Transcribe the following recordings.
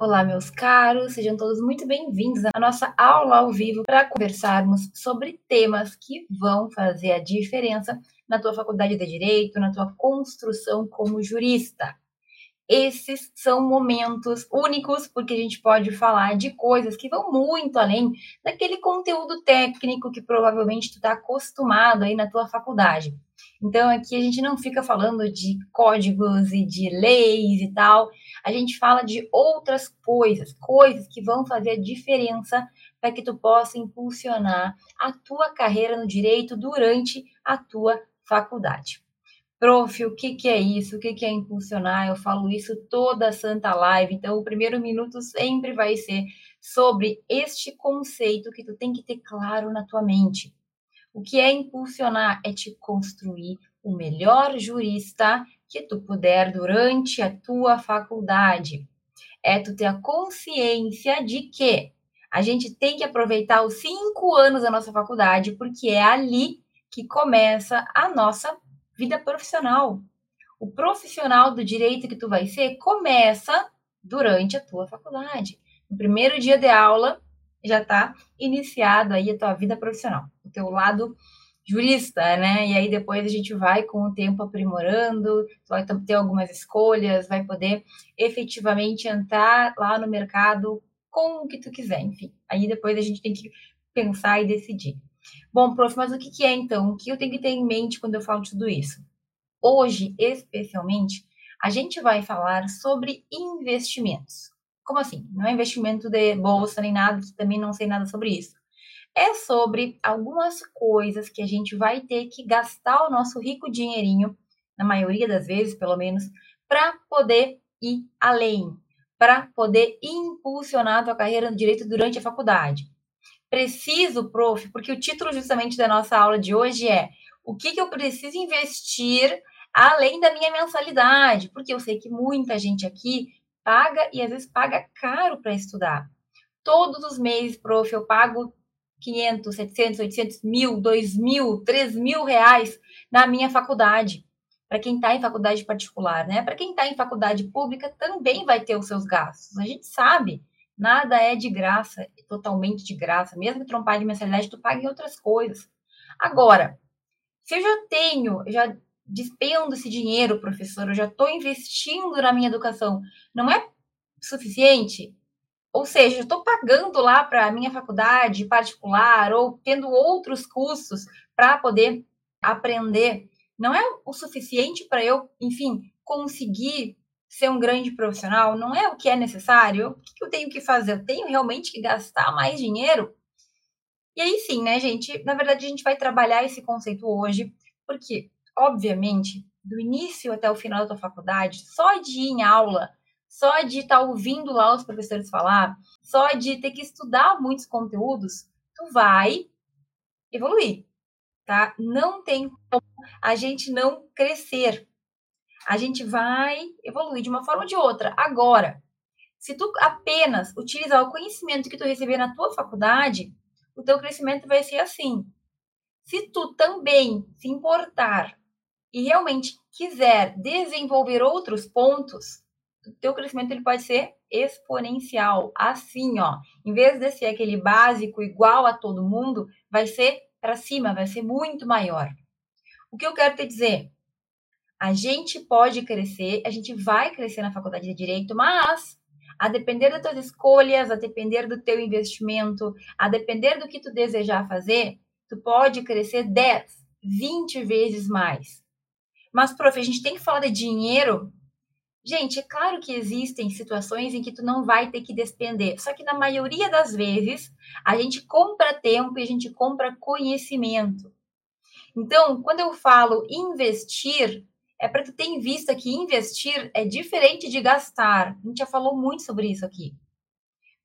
Olá, meus caros, sejam todos muito bem-vindos à nossa aula ao vivo para conversarmos sobre temas que vão fazer a diferença na tua faculdade de direito, na tua construção como jurista. Esses são momentos únicos porque a gente pode falar de coisas que vão muito além daquele conteúdo técnico que provavelmente tu está acostumado aí na tua faculdade. Então aqui a gente não fica falando de códigos e de leis e tal, a gente fala de outras coisas, coisas que vão fazer a diferença para que tu possa impulsionar a tua carreira no direito durante a tua faculdade. Prof, o que, que é isso? O que, que é impulsionar? Eu falo isso toda santa live, então o primeiro minuto sempre vai ser sobre este conceito que tu tem que ter claro na tua mente. O que é impulsionar? É te construir o melhor jurista que tu puder durante a tua faculdade. É tu ter a consciência de que a gente tem que aproveitar os cinco anos da nossa faculdade, porque é ali que começa a nossa vida profissional. O profissional do direito que tu vai ser começa durante a tua faculdade. No primeiro dia de aula, já está iniciado aí a tua vida profissional, o teu lado jurista, né? E aí depois a gente vai com o tempo aprimorando, vai ter algumas escolhas, vai poder efetivamente entrar lá no mercado com o que tu quiser, enfim. Aí depois a gente tem que pensar e decidir. Bom, prof, mas o que, é então? O que eu tenho que ter em mente quando eu falo tudo isso? Hoje, especialmente, a gente vai falar sobre investimentos. Como assim? Não é investimento de bolsa nem nada, também não sei nada sobre isso. É sobre algumas coisas que a gente vai ter que gastar o nosso rico dinheirinho, na maioria das vezes, pelo menos, para poder ir além, para poder impulsionar a tua carreira no direito durante a faculdade. Preciso, prof, porque o título justamente da nossa aula de hoje é o que, que eu preciso investir além da minha mensalidade, porque eu sei que muita gente aqui paga e às vezes paga caro para estudar. Todos os meses, prof, eu pago 500, 700, 800 mil, 2 mil, 3 mil reais na minha faculdade. Para quem está em faculdade particular, né? Para quem está em faculdade pública também vai ter os seus gastos. A gente sabe, nada é de graça, totalmente de graça. Mesmo que trompar de mensalidade, tu paga em outras coisas. Agora, se eu já tenho, já despendo esse dinheiro, professor, eu já estou investindo na minha educação, não é suficiente? Ou seja, estou pagando lá para a minha faculdade particular ou tendo outros cursos para poder aprender. Não é o suficiente para eu, enfim, conseguir ser um grande profissional? Não é o que é necessário? O que eu tenho que fazer? Eu tenho realmente que gastar mais dinheiro? E aí sim, né, gente? Na verdade, a gente vai trabalhar esse conceito hoje, porque obviamente, do início até o final da tua faculdade, só de ir em aula, só de estar tá ouvindo lá os professores falar, só de ter que estudar muitos conteúdos, tu vai evoluir, tá? Não tem como a gente não crescer. A gente vai evoluir de uma forma ou de outra. Agora, se tu apenas utilizar o conhecimento que tu receber na tua faculdade, o teu crescimento vai ser assim. Se tu também se importar e realmente quiser desenvolver outros pontos, o teu crescimento ele pode ser exponencial. Assim, ó, em vez de ser aquele básico igual a todo mundo, vai ser para cima, vai ser muito maior. O que eu quero te dizer? A gente pode crescer, a gente vai crescer na faculdade de direito, mas a depender das tuas escolhas, a depender do teu investimento, a depender do que tu desejar fazer, tu pode crescer 10, 20 vezes mais. Mas, prof, a gente tem que falar de dinheiro. Gente, é claro que existem situações em que tu não vai ter que despender. Só que na maioria das vezes, a gente compra tempo e a gente compra conhecimento. Então, quando eu falo investir, é para tu ter em vista que investir é diferente de gastar. A gente já falou muito sobre isso aqui.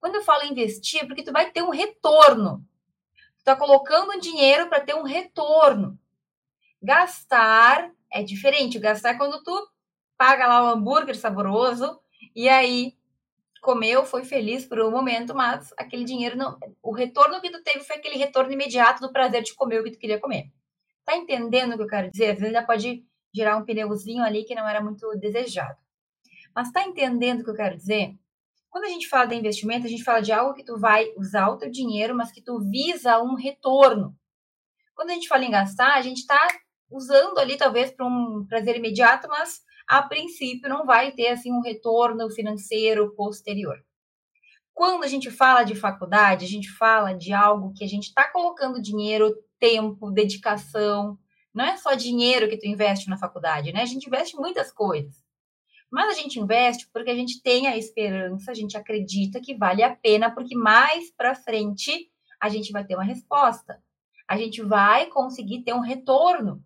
Quando eu falo investir, é porque tu vai ter um retorno. Tu tá colocando dinheiro para ter um retorno. Gastar é diferente. Gastar é quando tu paga lá o hambúrguer saboroso e aí comeu, foi feliz por um momento, mas aquele dinheiro não. O retorno que tu teve foi aquele retorno imediato do prazer de comer o que tu queria comer. Tá entendendo o que eu quero dizer? Às vezes ainda pode gerar um pneuzinho ali que não era muito desejado. Mas tá entendendo o que eu quero dizer? Quando a gente fala de investimento, a gente fala de algo que tu vai usar o teu dinheiro, mas que tu visa um retorno. Quando a gente fala em gastar, a gente está usando ali talvez para um prazer imediato, mas a princípio não vai ter assim um retorno financeiro posterior. Quando a gente fala de faculdade, a gente fala de algo que a gente está colocando dinheiro, tempo, dedicação. Não é só dinheiro que tu investe na faculdade, né? A gente investe muitas coisas. Mas a gente investe porque a gente tem a esperança, a gente acredita que vale a pena, porque mais para frente a gente vai ter uma resposta. A gente vai conseguir ter um retorno.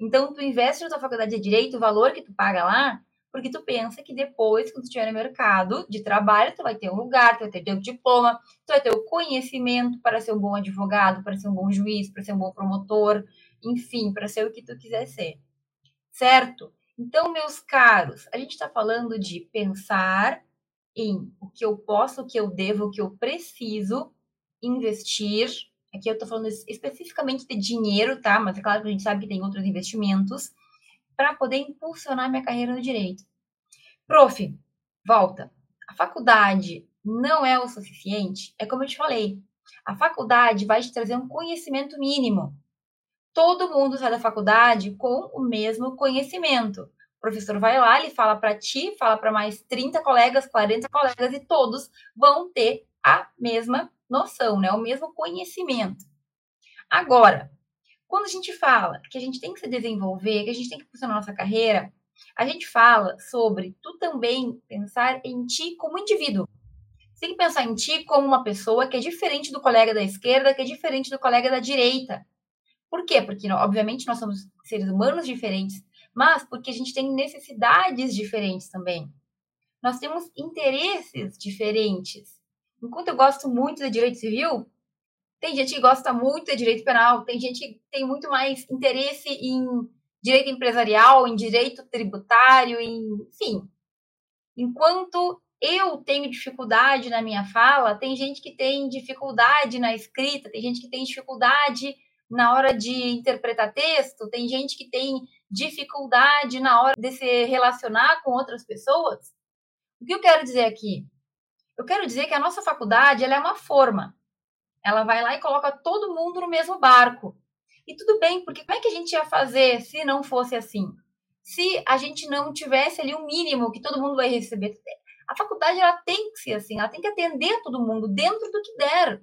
Então, tu investe na tua faculdade de direito, o valor que tu paga lá, porque tu pensa que depois, quando tu estiver no mercado de trabalho, tu vai ter um lugar, tu vai ter teu diploma, tu vai ter o conhecimento para ser um bom advogado, para ser um bom juiz, para ser um bom promotor, enfim, para ser o que tu quiser ser. Certo? Então, meus caros, a gente está falando de pensar em o que eu posso, o que eu devo, o que eu preciso investir. Aqui eu estou falando especificamente de dinheiro, tá? Mas é claro que a gente sabe que tem outros investimentos para poder impulsionar minha carreira no direito. Prof, volta. A faculdade não é o suficiente? É como eu te falei. A faculdade vai te trazer um conhecimento mínimo. Todo mundo sai da faculdade com o mesmo conhecimento. O professor vai lá, ele fala para ti, fala para mais 30 colegas, 40 colegas e todos vão ter a mesma noção, né? O mesmo conhecimento. Agora, quando a gente fala que a gente tem que se desenvolver, que a gente tem que funcionar nossa carreira, a gente fala sobre tu também pensar em ti como indivíduo. Você tem que pensar em ti como uma pessoa que é diferente do colega da esquerda, que é diferente do colega da direita. Por quê? Porque, obviamente, nós somos seres humanos diferentes, mas porque a gente tem necessidades diferentes também. Nós temos interesses diferentes. Enquanto eu gosto muito de direito civil, tem gente que gosta muito de direito penal, tem gente que tem muito mais interesse em direito empresarial, em direito tributário, em, enfim. Enquanto eu tenho dificuldade na minha fala, tem gente que tem dificuldade na escrita, tem gente que tem dificuldade na hora de interpretar texto, tem gente que tem dificuldade na hora de se relacionar com outras pessoas. O que eu quero dizer aqui? Eu quero dizer que a nossa faculdade ela é uma forma. Ela vai lá e coloca todo mundo no mesmo barco. E tudo bem, porque como é que a gente ia fazer se não fosse assim? Se a gente não tivesse ali o um mínimo que todo mundo vai receber. A faculdade ela tem que ser assim, ela tem que atender todo mundo dentro do que der.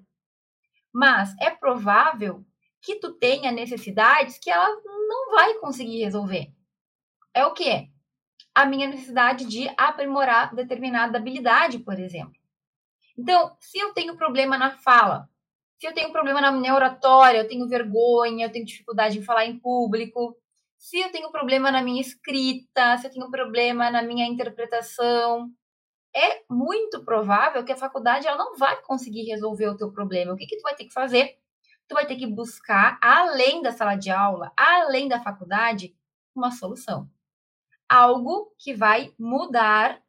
Mas é provável que tu tenha necessidades que ela não vai conseguir resolver. É o que? A minha necessidade de aprimorar determinada habilidade, por exemplo. Então, se eu tenho problema na fala, se eu tenho problema na minha oratória, eu tenho vergonha, eu tenho dificuldade em falar em público, se eu tenho problema na minha escrita, se eu tenho problema na minha interpretação, é muito provável que a faculdade ela não vai conseguir resolver o teu problema. O que, que tu vai ter que fazer? Tu vai ter que buscar, além da sala de aula, além da faculdade, uma solução. Algo que vai mudar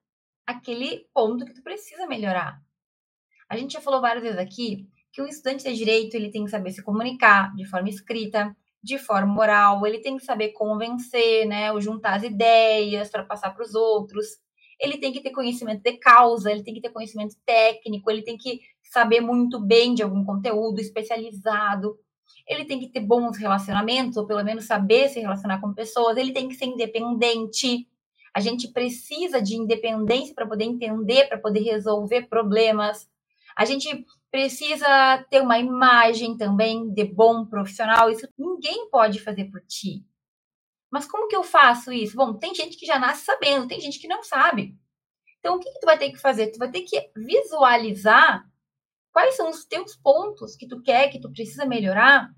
aquele ponto que tu precisa melhorar. A gente já falou várias vezes aqui que o estudante de direito ele tem que saber se comunicar de forma escrita, de forma oral, ele tem que saber convencer, né, ou juntar as ideias para passar para os outros. Ele tem que ter conhecimento de causa, ele tem que ter conhecimento técnico, ele tem que saber muito bem de algum conteúdo especializado. Ele tem que ter bons relacionamentos, ou pelo menos saber se relacionar com pessoas. Ele tem que ser independente. A gente precisa de independência para poder entender, para poder resolver problemas. A gente precisa ter uma imagem também de bom profissional. Isso ninguém pode fazer por ti. Mas como que eu faço isso? Bom, tem gente que já nasce sabendo, tem gente que não sabe. Então, o que, que tu vai ter que fazer? Tu vai ter que visualizar quais são os teus pontos que tu quer, que tu precisa melhorar,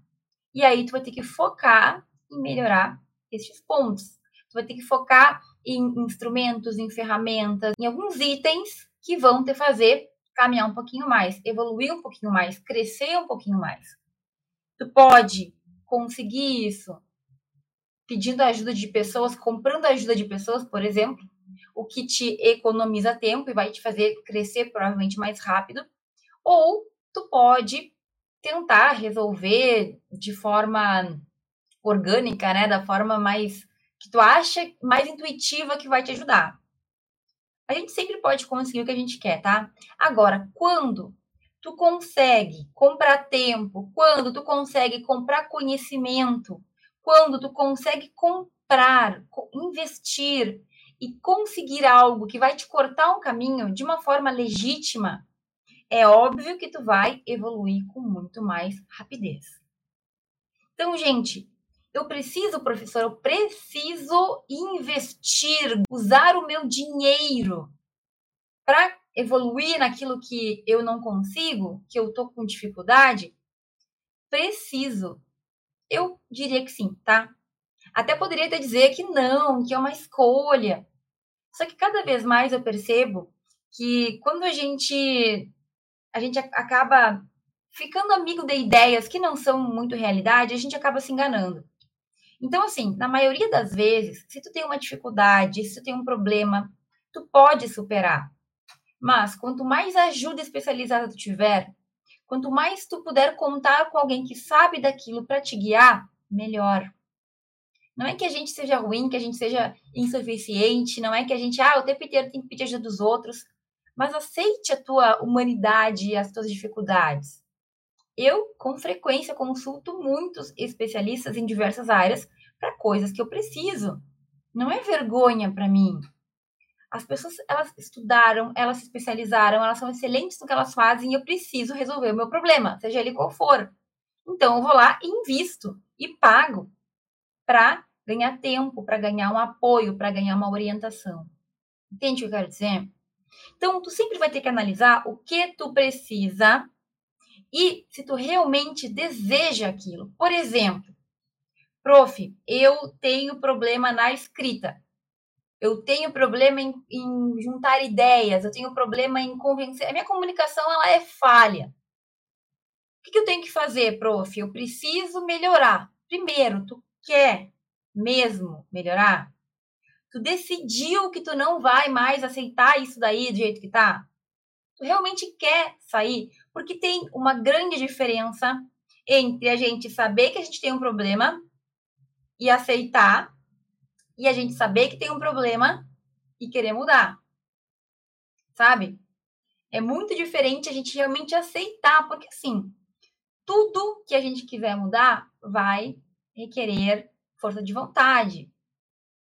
e aí tu vai ter que focar em melhorar esses pontos. Tu vai ter que focar em instrumentos, em ferramentas, em alguns itens que vão te fazer caminhar um pouquinho mais, evoluir um pouquinho mais, crescer um pouquinho mais. Tu pode conseguir isso pedindo ajuda de pessoas, comprando ajuda de pessoas, por exemplo, o que te economiza tempo e vai te fazer crescer provavelmente mais rápido, ou tu pode tentar resolver de forma orgânica, né, da forma mais que tu acha mais intuitiva que vai te ajudar. A gente sempre pode conseguir o que a gente quer, tá? Agora, quando tu consegue comprar tempo, quando tu consegue comprar conhecimento, quando tu consegue comprar, investir e conseguir algo que vai te cortar um caminho de uma forma legítima, é óbvio que tu vai evoluir com muito mais rapidez. Então, gente, eu preciso, professor, eu preciso investir, usar o meu dinheiro para evoluir naquilo que eu não consigo, que eu tô com dificuldade? Preciso. Eu diria que sim, tá? Até poderia até dizer que não, que é uma escolha. Só que cada vez mais eu percebo que quando a gente a gente acaba ficando amigo de ideias que não são muito realidade, a gente acaba se enganando. Então, assim, na maioria das vezes, se tu tem uma dificuldade, se tu tem um problema, tu pode superar. Mas quanto mais ajuda especializada tu tiver, quanto mais tu puder contar com alguém que sabe daquilo para te guiar, melhor. Não é que a gente seja ruim, que a gente seja insuficiente, não é que a gente, ah, o tempo inteiro tem que pedir ajuda dos outros, mas aceite a tua humanidade e as tuas dificuldades. Eu, com frequência, consulto muitos especialistas em diversas áreas para coisas que eu preciso. Não é vergonha para mim. As pessoas, elas estudaram, elas se especializaram, elas são excelentes no que elas fazem e eu preciso resolver o meu problema, seja ele qual for. Então, eu vou lá e invisto e pago para ganhar tempo, para ganhar um apoio, para ganhar uma orientação. Entende o que eu quero dizer? Então, tu sempre vai ter que analisar o que tu precisa e se tu realmente deseja aquilo. Por exemplo, prof, eu tenho problema na escrita. Eu tenho problema em, em juntar ideias, eu tenho problema em convencer. A minha comunicação ela é falha. O que, que eu tenho que fazer, prof? Eu preciso melhorar. Primeiro, tu quer mesmo melhorar? Tu decidiu que tu não vai mais aceitar isso daí do jeito que tá? Realmente quer sair? Porque tem uma grande diferença entre a gente saber que a gente tem um problema e aceitar, e a gente saber que tem um problema e querer mudar. Sabe? É muito diferente a gente realmente aceitar, porque assim, tudo que a gente quiser mudar vai requerer força de vontade,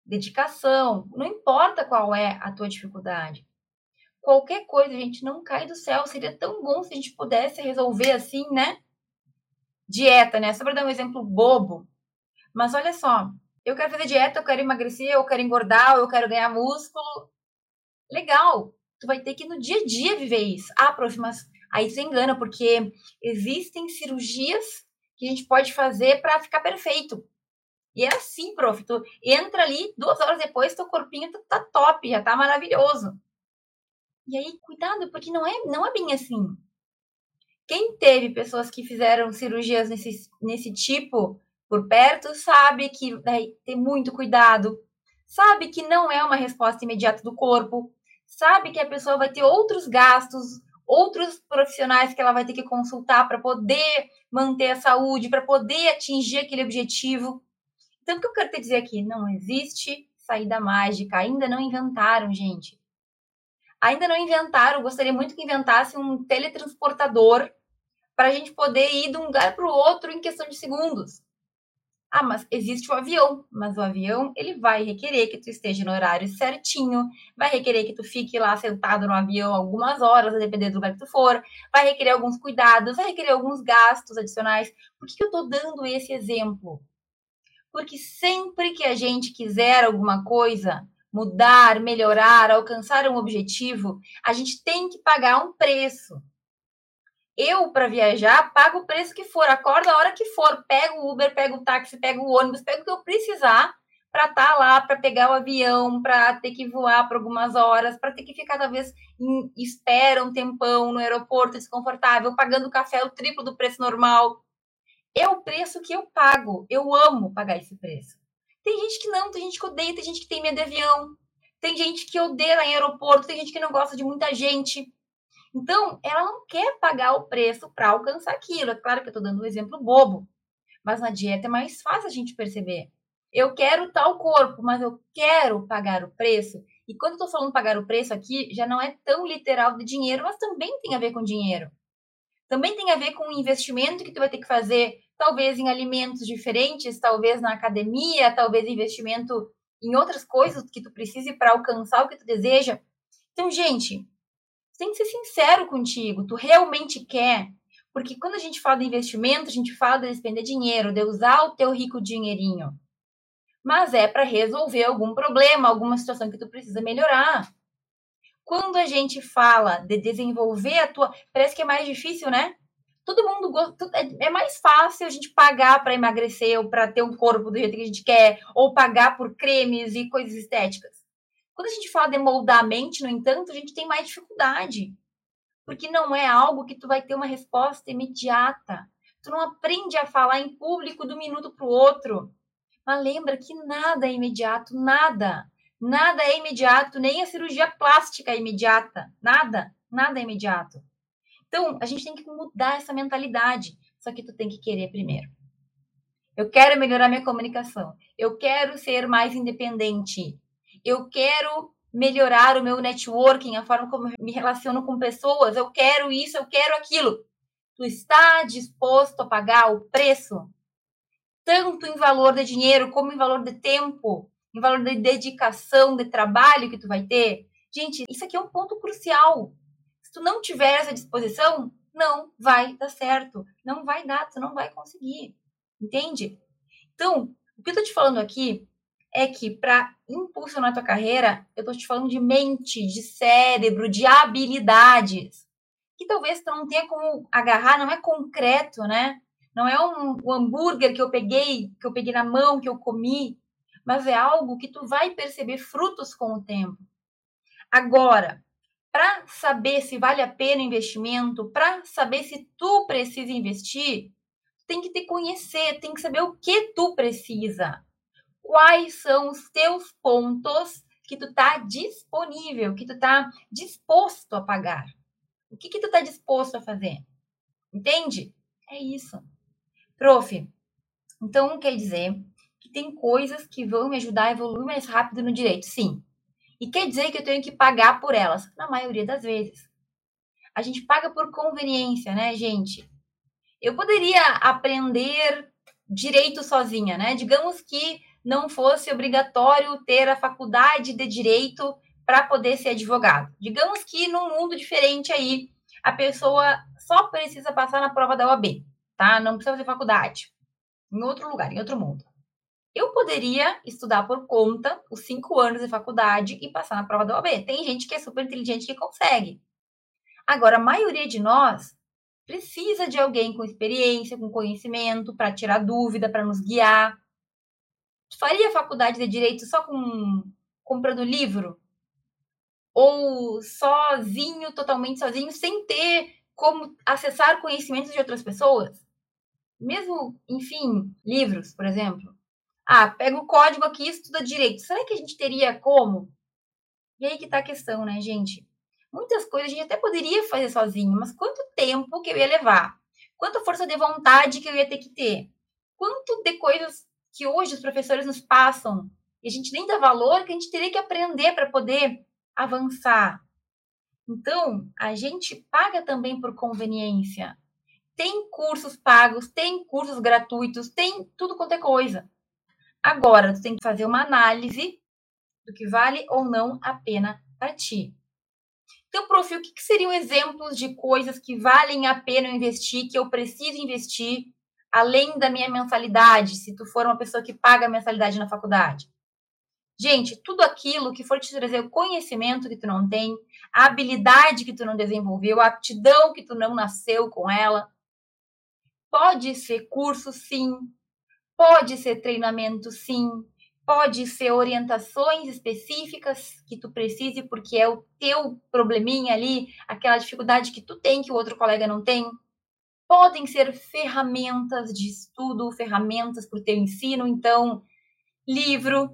dedicação, não importa qual é a tua dificuldade qualquer coisa, gente, não cai do céu. Seria tão bom se a gente pudesse resolver assim, né? Dieta, né? Só para dar um exemplo bobo. Mas olha só, eu quero fazer dieta, eu quero emagrecer, eu quero engordar, eu quero ganhar músculo. Legal. Tu vai ter que no dia a dia viver isso. Ah, prof, mas aí você engana, porque existem cirurgias que a gente pode fazer para ficar perfeito. E é assim, prof. Tu entra ali, duas horas depois, teu corpinho tá top, já tá maravilhoso. E aí, cuidado, porque não é, não é bem assim. Quem teve pessoas que fizeram cirurgias nesse, nesse tipo por perto sabe que vai ter muito cuidado, sabe que não é uma resposta imediata do corpo, sabe que a pessoa vai ter outros gastos, outros profissionais que ela vai ter que consultar para poder manter a saúde, para poder atingir aquele objetivo. Então, o que eu quero te dizer aqui? Não existe saída mágica, ainda não inventaram, gente. Ainda não inventaram, gostaria muito que inventasse um teletransportador para a gente poder ir de um lugar para o outro em questão de segundos. Ah, mas existe o avião, mas o avião ele vai requerer que tu esteja no horário certinho, vai requerer que tu fique lá sentado no avião algumas horas, a depender do lugar que tu for, vai requerer alguns cuidados, vai requerer alguns gastos adicionais. Por que, que eu estou dando esse exemplo? Porque sempre que a gente quiser alguma coisa, mudar, melhorar, alcançar um objetivo, a gente tem que pagar um preço. Eu, para viajar, pago o preço que for, acordo a hora que for, pego o Uber, pego o táxi, pego o ônibus, pego o que eu precisar para estar tá lá, para pegar o avião, para ter que voar por algumas horas, para ter que ficar, talvez, em espera um tempão no aeroporto desconfortável, pagando café o triplo do preço normal. É o preço que eu pago. Eu amo pagar esse preço. Tem gente que não, tem gente que odeia, tem gente que tem medo de avião, tem gente que odeia em aeroporto, tem gente que não gosta de muita gente. Então, ela não quer pagar o preço para alcançar aquilo. É claro que eu estou dando um exemplo bobo, mas na dieta é mais fácil a gente perceber. Eu quero tal corpo, mas eu quero pagar o preço. E quando eu tô falando pagar o preço aqui, já não é tão literal de dinheiro, mas também tem a ver com dinheiro. Também tem a ver com o investimento que tu vai ter que fazer, talvez em alimentos diferentes, talvez na academia, talvez investimento em outras coisas que tu precise para alcançar o que tu deseja. Então, gente, tem que ser sincero contigo. Tu realmente quer? Porque quando a gente fala de investimento, a gente fala de despender dinheiro, de usar o teu rico dinheirinho. Mas é para resolver algum problema, alguma situação que tu precisa melhorar. Quando a gente fala de desenvolver a tua. Parece que é mais difícil, né? Todo mundo gosta. É, é mais fácil a gente pagar para emagrecer ou para ter um corpo do jeito que a gente quer, ou pagar por cremes e coisas estéticas. Quando a gente fala de moldar a mente, no entanto, a gente tem mais dificuldade. Porque não é algo que tu vai ter uma resposta imediata. Tu não aprende a falar em público do minuto para o outro. Mas lembra que nada é imediato, nada. Nada é imediato, nem a cirurgia plástica é imediata. Nada, nada é imediato. Então, a gente tem que mudar essa mentalidade. Só que tu tem que querer primeiro. Eu quero melhorar minha comunicação. Eu quero ser mais independente. Eu quero melhorar o meu networking, a forma como eu me relaciono com pessoas. Eu quero isso, eu quero aquilo. Tu está disposto a pagar o preço? Tanto em valor de dinheiro como em valor de tempo em valor de dedicação, de trabalho que tu vai ter. Gente, isso aqui é um ponto crucial. Se tu não tiver essa disposição, não vai dar certo. Não vai dar, tu não vai conseguir. Entende? Então, o que eu tô te falando aqui é que para impulsionar tua carreira, eu tô te falando de mente, de cérebro, de habilidades. Que talvez tu não tenha como agarrar, não é concreto, né? Não é um, um hambúrguer que eu peguei, que eu peguei na mão, que eu comi mas é algo que tu vai perceber frutos com o tempo. Agora, para saber se vale a pena o investimento, para saber se tu precisa investir, tem que te conhecer, tem que saber o que tu precisa. Quais são os teus pontos que tu tá disponível, que tu tá disposto a pagar. O que que tu tá disposto a fazer? Entende? É isso. Prof, então quer dizer tem coisas que vão me ajudar a evoluir mais rápido no direito, sim. E quer dizer que eu tenho que pagar por elas, na maioria das vezes. A gente paga por conveniência, né, gente? Eu poderia aprender direito sozinha, né? Digamos que não fosse obrigatório ter a faculdade de direito para poder ser advogado. Digamos que num mundo diferente aí, a pessoa só precisa passar na prova da OAB, tá? Não precisa fazer faculdade. Em outro lugar, em outro mundo. Eu poderia estudar por conta os cinco anos de faculdade e passar na prova da OAB. Tem gente que é super inteligente que consegue. Agora, a maioria de nós precisa de alguém com experiência, com conhecimento, para tirar dúvida, para nos guiar. Faria faculdade de direito só com comprando livro? Ou sozinho, totalmente sozinho, sem ter como acessar conhecimentos de outras pessoas? Mesmo, enfim, livros, por exemplo. Ah, pega o código aqui estuda direito. Será que a gente teria como? E aí que tá a questão, né, gente? Muitas coisas a gente até poderia fazer sozinho, mas quanto tempo que eu ia levar? Quanta força de vontade que eu ia ter que ter? Quanto de coisas que hoje os professores nos passam e a gente nem dá valor que a gente teria que aprender para poder avançar. Então, a gente paga também por conveniência. Tem cursos pagos, tem cursos gratuitos, tem tudo quanto é coisa. Agora, tu tem que fazer uma análise do que vale ou não a pena para ti. Então, prof, o que, que seriam exemplos de coisas que valem a pena investir, que eu preciso investir, além da minha mensalidade, se tu for uma pessoa que paga mensalidade na faculdade? Gente, tudo aquilo que for te trazer o conhecimento que tu não tem, a habilidade que tu não desenvolveu, a aptidão que tu não nasceu com ela. Pode ser curso, sim. Pode ser treinamento, sim. Pode ser orientações específicas que tu precise, porque é o teu probleminha ali, aquela dificuldade que tu tem que o outro colega não tem. Podem ser ferramentas de estudo, ferramentas para o teu ensino, então, livro,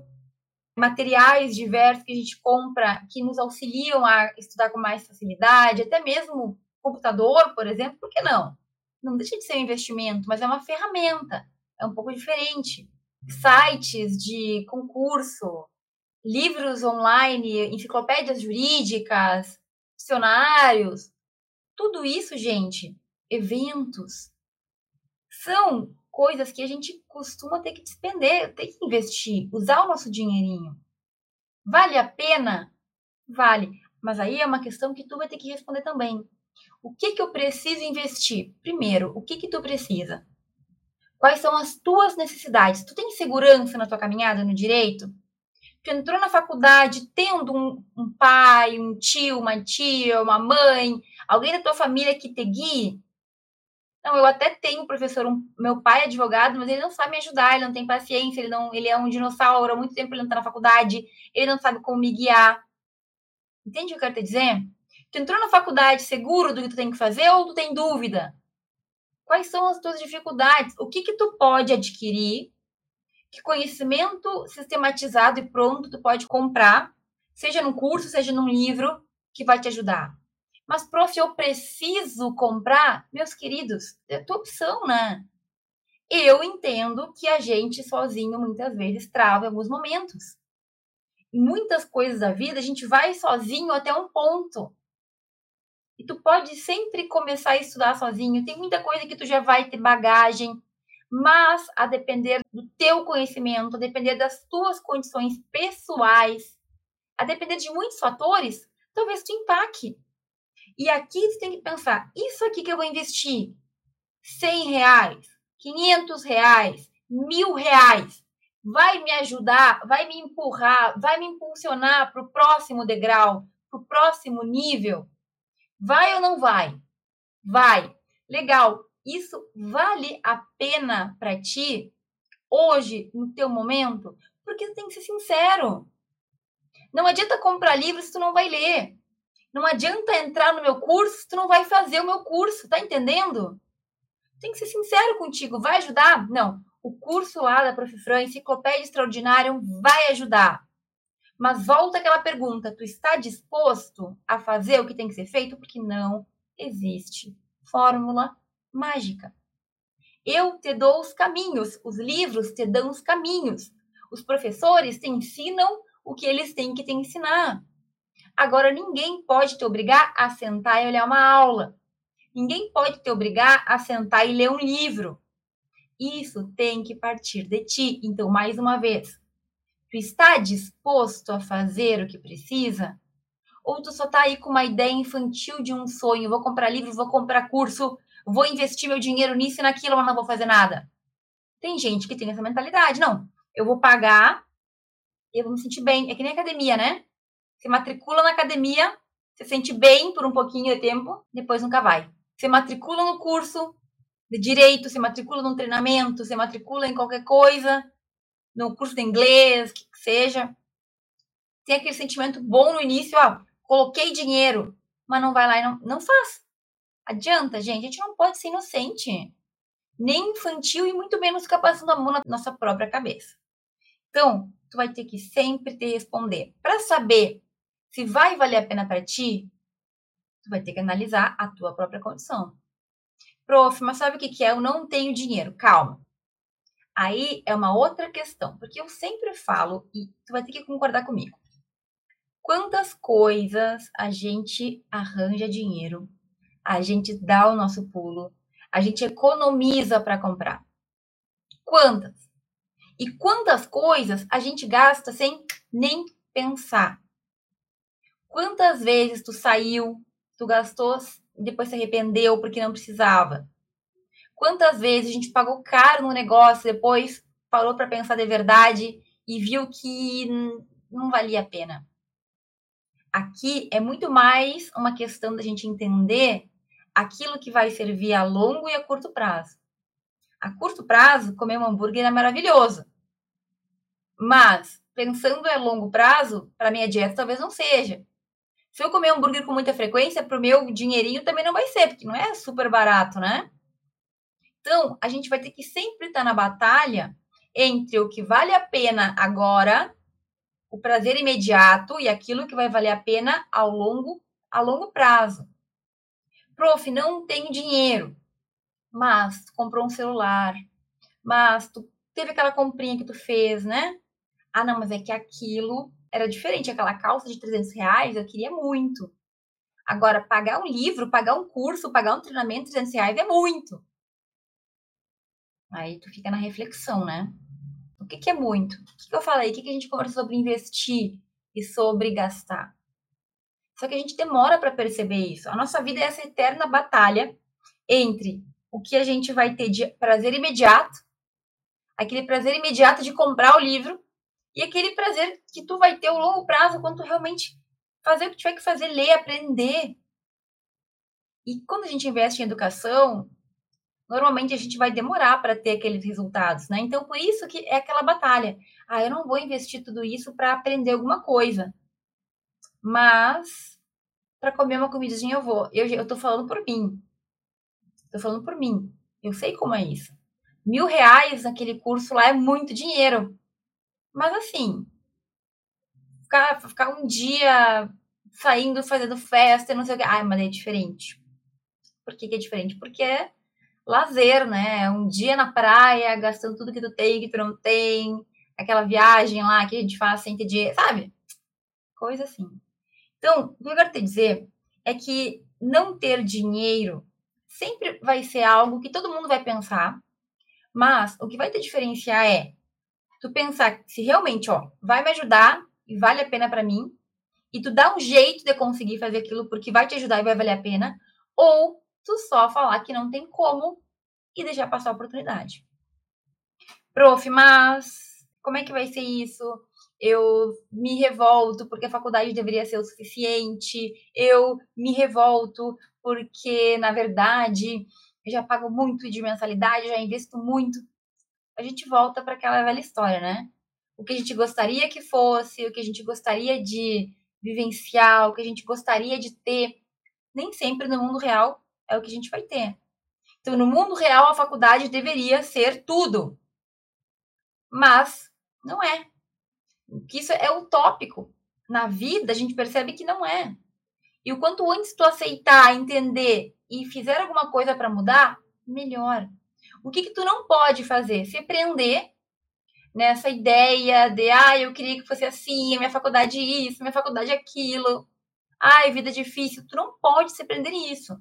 materiais diversos que a gente compra que nos auxiliam a estudar com mais facilidade, até mesmo computador, por exemplo, por que não? Não deixa de ser um investimento, mas é uma ferramenta é um pouco diferente. Sites de concurso, livros online, enciclopédias jurídicas, dicionários, tudo isso, gente, eventos, são coisas que a gente costuma ter que despender, ter que investir, usar o nosso dinheirinho. Vale a pena? Vale. Mas aí é uma questão que tu vai ter que responder também. O que que eu preciso investir? Primeiro, o que que tu precisa? Quais são as tuas necessidades? Tu tem segurança na tua caminhada no direito? Tu entrou na faculdade tendo um, um pai, um tio, uma tia, uma mãe, alguém da tua família que te guie? Não, eu até tenho professor, um, meu pai é advogado, mas ele não sabe me ajudar, ele não tem paciência, ele não, ele é um dinossauro, há muito tempo ele não está na faculdade, ele não sabe como me guiar. Entende o que eu quero te dizer? Tu entrou na faculdade seguro do que tu tem que fazer ou tu tem dúvida? Quais são as tuas dificuldades? O que que tu pode adquirir? Que conhecimento sistematizado e pronto tu pode comprar, seja num curso, seja num livro, que vai te ajudar? Mas, prof, eu preciso comprar? Meus queridos, é tua opção, né? Eu entendo que a gente sozinho muitas vezes trava em alguns momentos. Em muitas coisas da vida, a gente vai sozinho até um ponto. E tu pode sempre começar a estudar sozinho. Tem muita coisa que tu já vai ter bagagem, mas a depender do teu conhecimento, a depender das tuas condições pessoais, a depender de muitos fatores, talvez tu empaque. E aqui você tem que pensar, isso aqui que eu vou investir, 100 reais, 500 reais, mil reais, vai me ajudar, vai me empurrar, vai me impulsionar para o próximo degrau, para o próximo nível? Vai ou não vai? Vai. Legal. Isso vale a pena para ti hoje, no teu momento? Porque tu tem que ser sincero. Não adianta comprar livro se tu não vai ler. Não adianta entrar no meu curso se tu não vai fazer o meu curso, tá entendendo? Tem que ser sincero contigo, vai ajudar? Não. O curso lá da Prof. Fran, Enciclopédia Extraordinária, vai ajudar. Mas volta aquela pergunta, tu está disposto a fazer o que tem que ser feito? Porque não existe fórmula mágica. Eu te dou os caminhos, os livros te dão os caminhos. Os professores te ensinam o que eles têm que te ensinar. Agora, ninguém pode te obrigar a sentar e olhar uma aula. Ninguém pode te obrigar a sentar e ler um livro. Isso tem que partir de ti. Então, mais uma vez, tu está disposto a fazer o que precisa? Ou tu só está aí com uma ideia infantil de um sonho? Vou comprar livro, vou comprar curso, vou investir meu dinheiro nisso e naquilo, mas não vou fazer nada. Tem gente que tem essa mentalidade. Não, eu vou pagar, eu vou me sentir bem. É que nem academia, né? Você matricula na academia, se sente bem por um pouquinho de tempo, depois nunca vai. Você matricula no curso de direito, se matricula num treinamento, se matricula em qualquer coisa, no curso de inglês, que seja. Tem aquele sentimento bom no início, ó, coloquei dinheiro, mas não vai lá e não, não faz. Adianta, gente, a gente não pode ser inocente, nem infantil e muito menos ficar passando a mão na nossa própria cabeça. Então, tu vai ter que sempre te responder. Para saber se vai valer a pena para ti, tu vai ter que analisar a tua própria condição. Prof, mas sabe o que, que é? Eu não tenho dinheiro. Calma. Aí é uma outra questão, porque eu sempre falo, e tu vai ter que concordar comigo. Quantas coisas a gente arranja dinheiro, a gente dá o nosso pulo, a gente economiza para comprar? Quantas? E quantas coisas a gente gasta sem nem pensar? Quantas vezes tu saiu, tu gastou, depois se arrependeu porque não precisava? Quantas vezes a gente pagou caro no negócio, depois parou para pensar de verdade e viu que não valia a pena? Aqui é muito mais uma questão da gente entender aquilo que vai servir a longo e a curto prazo. A curto prazo, comer um hambúrguer é maravilhoso. Mas, pensando a longo prazo, para minha dieta talvez não seja. Se eu comer hambúrguer com muita frequência, para o meu dinheirinho também não vai ser, porque não é super barato, né? Então, a gente vai ter que sempre estar na batalha entre o que vale a pena agora, o prazer imediato e aquilo que vai valer a pena ao longo, a longo prazo. Prof, não tenho dinheiro, mas comprou um celular, mas tu teve aquela comprinha que tu fez, né? Ah, não, mas é que aquilo era diferente. Aquela calça de 300 reais eu queria muito. Agora, pagar um livro, pagar um curso, pagar um treinamento de 300 reais é muito. Aí tu fica na reflexão, né? O que, que é muito? O que, que eu falei? O que, que a gente conversou sobre investir e sobre gastar? Só que a gente demora para perceber isso. A nossa vida é essa eterna batalha entre o que a gente vai ter de prazer imediato, aquele prazer imediato de comprar o livro, e aquele prazer que tu vai ter ao longo prazo quando tu realmente fazer o que tiver que fazer, ler, aprender. E quando a gente investe em educação, normalmente a gente vai demorar para ter aqueles resultados, né? Então, por isso que é aquela batalha. Ah, eu não vou investir tudo isso para aprender alguma coisa. Mas para comer uma comidinha eu vou. Eu, eu tô falando por mim. Tô falando por mim. Eu sei como é isso. Mil reais naquele curso lá é muito dinheiro. Mas assim, ficar, ficar um dia saindo, fazendo festa, não sei o que. Ai, mas é diferente. Por que, que é diferente? Porque lazer, né? Um dia na praia, gastando tudo que tu tem, que tu não tem. Aquela viagem lá que a gente faz sem ter dinheiro, sabe? Coisa assim. Então, o que eu quero te dizer é que não ter dinheiro sempre vai ser algo que todo mundo vai pensar, mas o que vai te diferenciar é tu pensar se realmente, ó, vai me ajudar e vale a pena para mim, e tu dá um jeito de conseguir fazer aquilo porque vai te ajudar e vai valer a pena, ou tu só falar que não tem como e deixar passar a oportunidade. Prof, mas como é que vai ser isso? Eu me revolto porque a faculdade deveria ser o suficiente, eu me revolto porque, na verdade, já pago muito de mensalidade, já investo muito. A gente volta para aquela velha história, né? O que a gente gostaria que fosse, o que a gente gostaria de vivenciar, o que a gente gostaria de ter, nem sempre no mundo real é o que a gente vai ter. Então, no mundo real, a faculdade deveria ser tudo. Mas não é. Que isso é utópico. Na vida, a gente percebe que não é. E o quanto antes tu aceitar, entender e fizer alguma coisa para mudar, melhor. O que, que tu não pode fazer? Se prender nessa ideia de, ah, eu queria que fosse assim, minha faculdade isso, a minha faculdade aquilo. Ai, vida difícil. Tu não pode se prender nisso.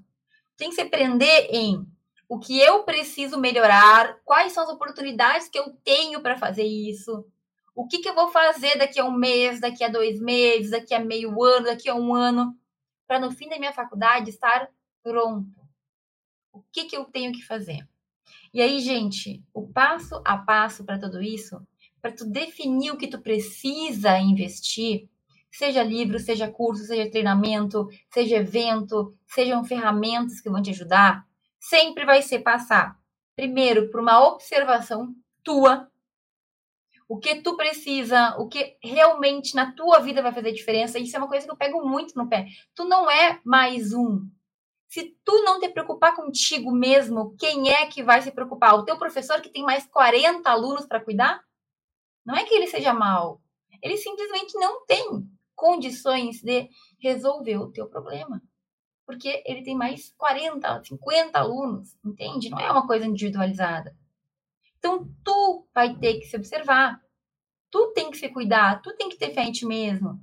Tem que se prender em o que eu preciso melhorar, quais são as oportunidades que eu tenho para fazer isso, o que, que eu vou fazer daqui a um mês, daqui a dois meses, daqui a meio ano, daqui a um ano para no fim da minha faculdade estar pronto. O que, que eu tenho que fazer? E aí, gente, o passo a passo para tudo isso, para tu definir o que tu precisa investir, seja livro, seja curso, seja treinamento, seja evento, sejam ferramentas que vão te ajudar, sempre vai ser passar primeiro por uma observação tua o que tu precisa, o que realmente na tua vida vai fazer diferença. Isso é uma coisa que eu pego muito no pé. Tu não é mais um. Se tu não te preocupar contigo mesmo, quem é que vai se preocupar? O teu professor que tem mais 40 alunos para cuidar? Não é que ele seja mal. Ele simplesmente não tem condições de resolver o teu problema. Porque ele tem mais 40, 50 alunos, entende? Não é uma coisa individualizada. Então, tu vai ter que se observar. Tu tem que se cuidar, tu tem que ter fé em ti mesmo.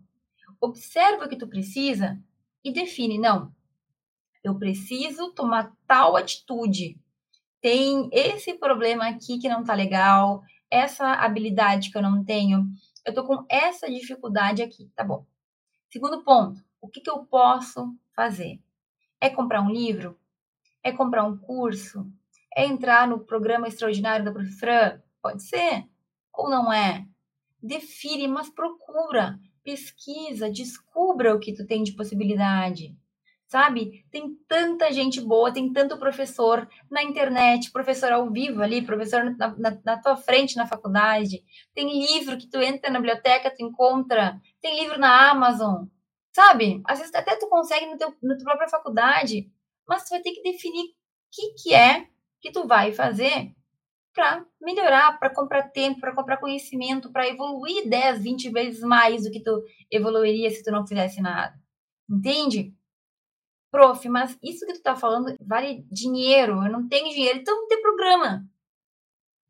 Observa o que tu precisa e define, não, eu preciso tomar tal atitude. Tem esse problema aqui que não tá legal, essa habilidade que eu não tenho, eu tô com essa dificuldade aqui, tá bom. Segundo ponto, o que, que eu posso fazer? É comprar um livro? É comprar um curso? É entrar no programa extraordinário da Prof. Fran? Pode ser. Ou não é? Define, mas procura, pesquisa, descubra o que tu tem de possibilidade. Sabe? Tem tanta gente boa, tem tanto professor na internet, professor ao vivo ali, professor na, na, na tua frente na faculdade. Tem livro que tu entra na biblioteca, tu encontra. Tem livro na Amazon. Sabe? Às vezes até tu consegue no teu, na tua própria faculdade, mas tu vai ter que definir o que, que é que tu vai fazer para melhorar, para comprar tempo, para comprar conhecimento, para evoluir 10, 20 vezes mais do que tu evoluiria se tu não fizesse nada. Entende? Prof, mas isso que tu tá falando vale dinheiro, eu não tenho dinheiro, então não tem programa.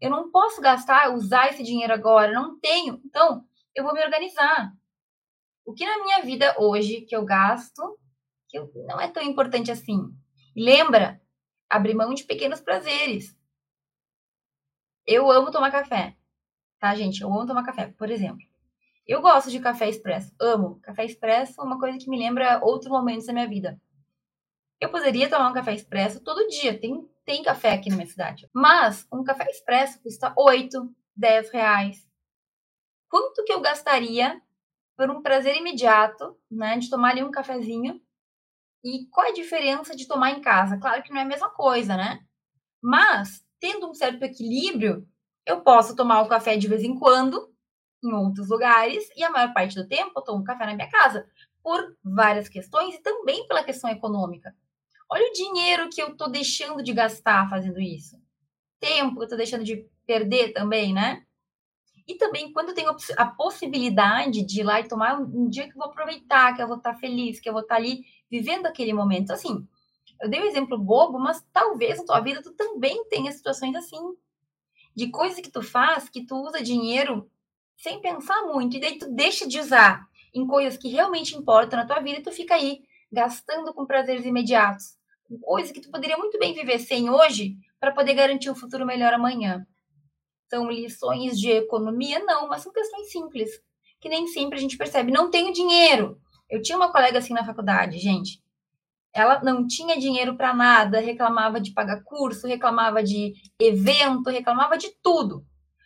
Eu não posso gastar, usar esse dinheiro agora, não tenho. Então, eu vou me organizar. O que na minha vida hoje que eu gasto, que não é tão importante assim. lembra, abrir mão de pequenos prazeres. Eu amo tomar café, tá, gente? Eu amo tomar café, por exemplo. Eu gosto de café expresso, amo. Café expresso é uma coisa que me lembra outros momentos da minha vida. Eu poderia tomar um café expresso todo dia, tem, tem café aqui na minha cidade. Mas um café expresso custa 8, 10 reais. Quanto que eu gastaria por um prazer imediato, né, de tomar ali um cafezinho. E qual a diferença de tomar em casa? Claro que não é a mesma coisa, né? Mas, tendo um certo equilíbrio, eu posso tomar o café de vez em quando, em outros lugares, e a maior parte do tempo eu tomo café na minha casa, por várias questões e também pela questão econômica. Olha o dinheiro que eu estou deixando de gastar fazendo isso. Tempo que eu estou deixando de perder também, né? E também quando eu tenho a possibilidade de ir lá e tomar um, dia que eu vou aproveitar, que eu vou estar feliz, que eu vou estar ali vivendo aquele momento. Assim, eu dei um exemplo bobo, mas talvez na tua vida tu também tenha situações assim. De coisas que tu faz, que tu usa dinheiro sem pensar muito, e daí tu deixa de usar em coisas que realmente importam na tua vida e tu fica aí gastando com prazeres imediatos. Com coisas que tu poderia muito bem viver sem hoje para poder garantir um futuro melhor amanhã são lições de economia? Não, mas são questões simples, que nem sempre a gente percebe. Não tenho dinheiro. Eu tinha uma colega assim na faculdade, gente. Ela não tinha dinheiro para nada, reclamava de pagar curso, reclamava de evento, reclamava de tudo.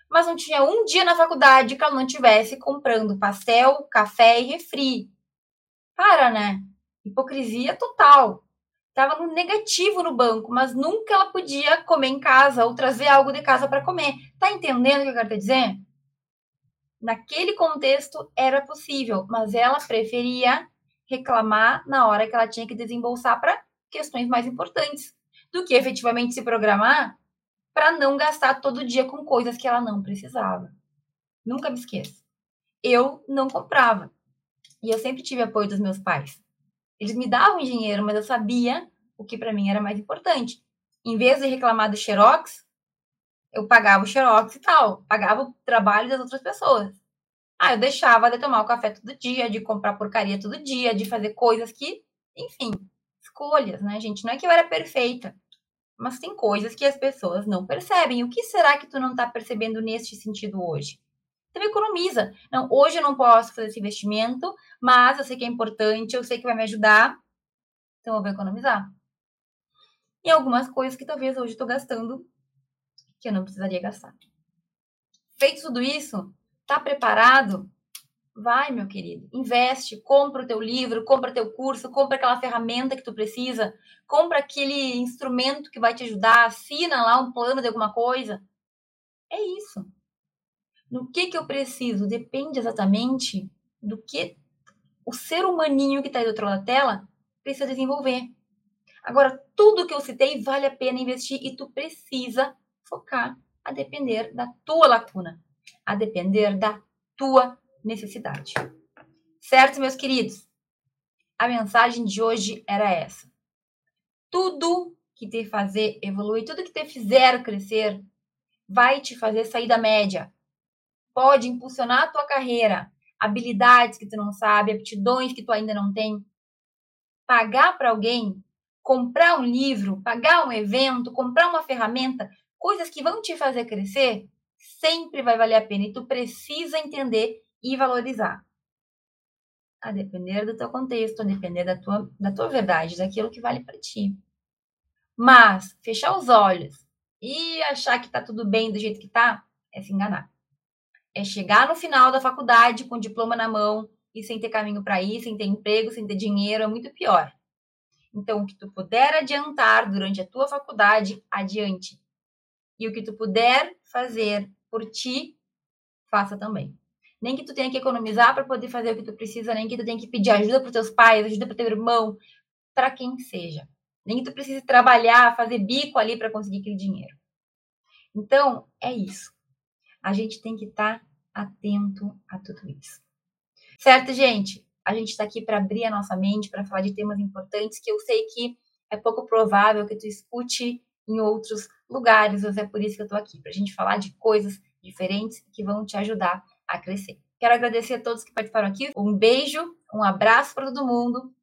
Mas não tinha um dia na faculdade que ela não tivesse comprando pastel, café e refri. Para, né? Hipocrisia total estava no negativo no banco, mas nunca ela podia comer em casa ou trazer algo de casa para comer. Tá entendendo o que eu quero te dizer? Naquele contexto era possível, mas ela preferia reclamar na hora que ela tinha que desembolsar para questões mais importantes do que efetivamente se programar para não gastar todo dia com coisas que ela não precisava. Nunca me esqueço. Eu não comprava. E eu sempre tive apoio dos meus pais. Eles me davam dinheiro, mas eu sabia o que para mim era mais importante. Em vez de reclamar do Xerox, eu pagava o Xerox e tal, pagava o trabalho das outras pessoas. Ah, eu deixava de tomar o café todo dia, de comprar porcaria todo dia, de fazer coisas que, enfim, escolhas, né, gente? Não é que eu era perfeita, mas tem coisas que as pessoas não percebem. O que será que tu não está percebendo neste sentido hoje? Então economiza. Não, hoje eu não posso fazer esse investimento, mas eu sei que é importante, eu sei que vai me ajudar, então eu vou economizar. E algumas coisas que talvez hoje estou gastando que eu não precisaria gastar. Feito tudo isso, tá preparado? Vai, meu querido, investe, compra o teu livro, compra teu curso, compra aquela ferramenta que tu precisa, compra aquele instrumento que vai te ajudar, assina lá um plano de alguma coisa. É isso. No que que eu preciso depende exatamente do que o ser humaninho que está aí do outro lado da tela precisa desenvolver. Agora, tudo que eu citei vale a pena investir e tu precisa focar a depender da tua lacuna, a depender da tua necessidade. Certo, meus queridos? A mensagem de hoje era essa. Tudo que te fazer evoluir, tudo que te fizer crescer, vai te fazer sair da média, pode impulsionar a tua carreira, habilidades que tu não sabe, aptidões que tu ainda não tem. Pagar para alguém, comprar um livro, pagar um evento, comprar uma ferramenta, coisas que vão te fazer crescer, sempre vai valer a pena e tu precisa entender e valorizar. A depender do teu contexto, a depender da tua, da tua verdade, daquilo que vale para ti. Mas fechar os olhos e achar que tá tudo bem do jeito que tá, é se enganar é chegar no final da faculdade com o diploma na mão e sem ter caminho para ir, sem ter emprego, sem ter dinheiro, é muito pior. Então, o que tu puder adiantar durante a tua faculdade, adiante. E o que tu puder fazer por ti, faça também. Nem que tu tenha que economizar para poder fazer o que tu precisa, nem que tu tenha que pedir ajuda para teus pais, ajuda para teu irmão, para quem seja. Nem que tu precise trabalhar, fazer bico ali para conseguir aquele dinheiro. Então, é isso a gente tem que estar tá atento a tudo isso. Certo, gente? A gente está aqui para abrir a nossa mente, para falar de temas importantes que eu sei que é pouco provável que tu escute em outros lugares, mas é por isso que eu estou aqui, para a gente falar de coisas diferentes que vão te ajudar a crescer. Quero agradecer a todos que participaram aqui. Um beijo, um abraço para todo mundo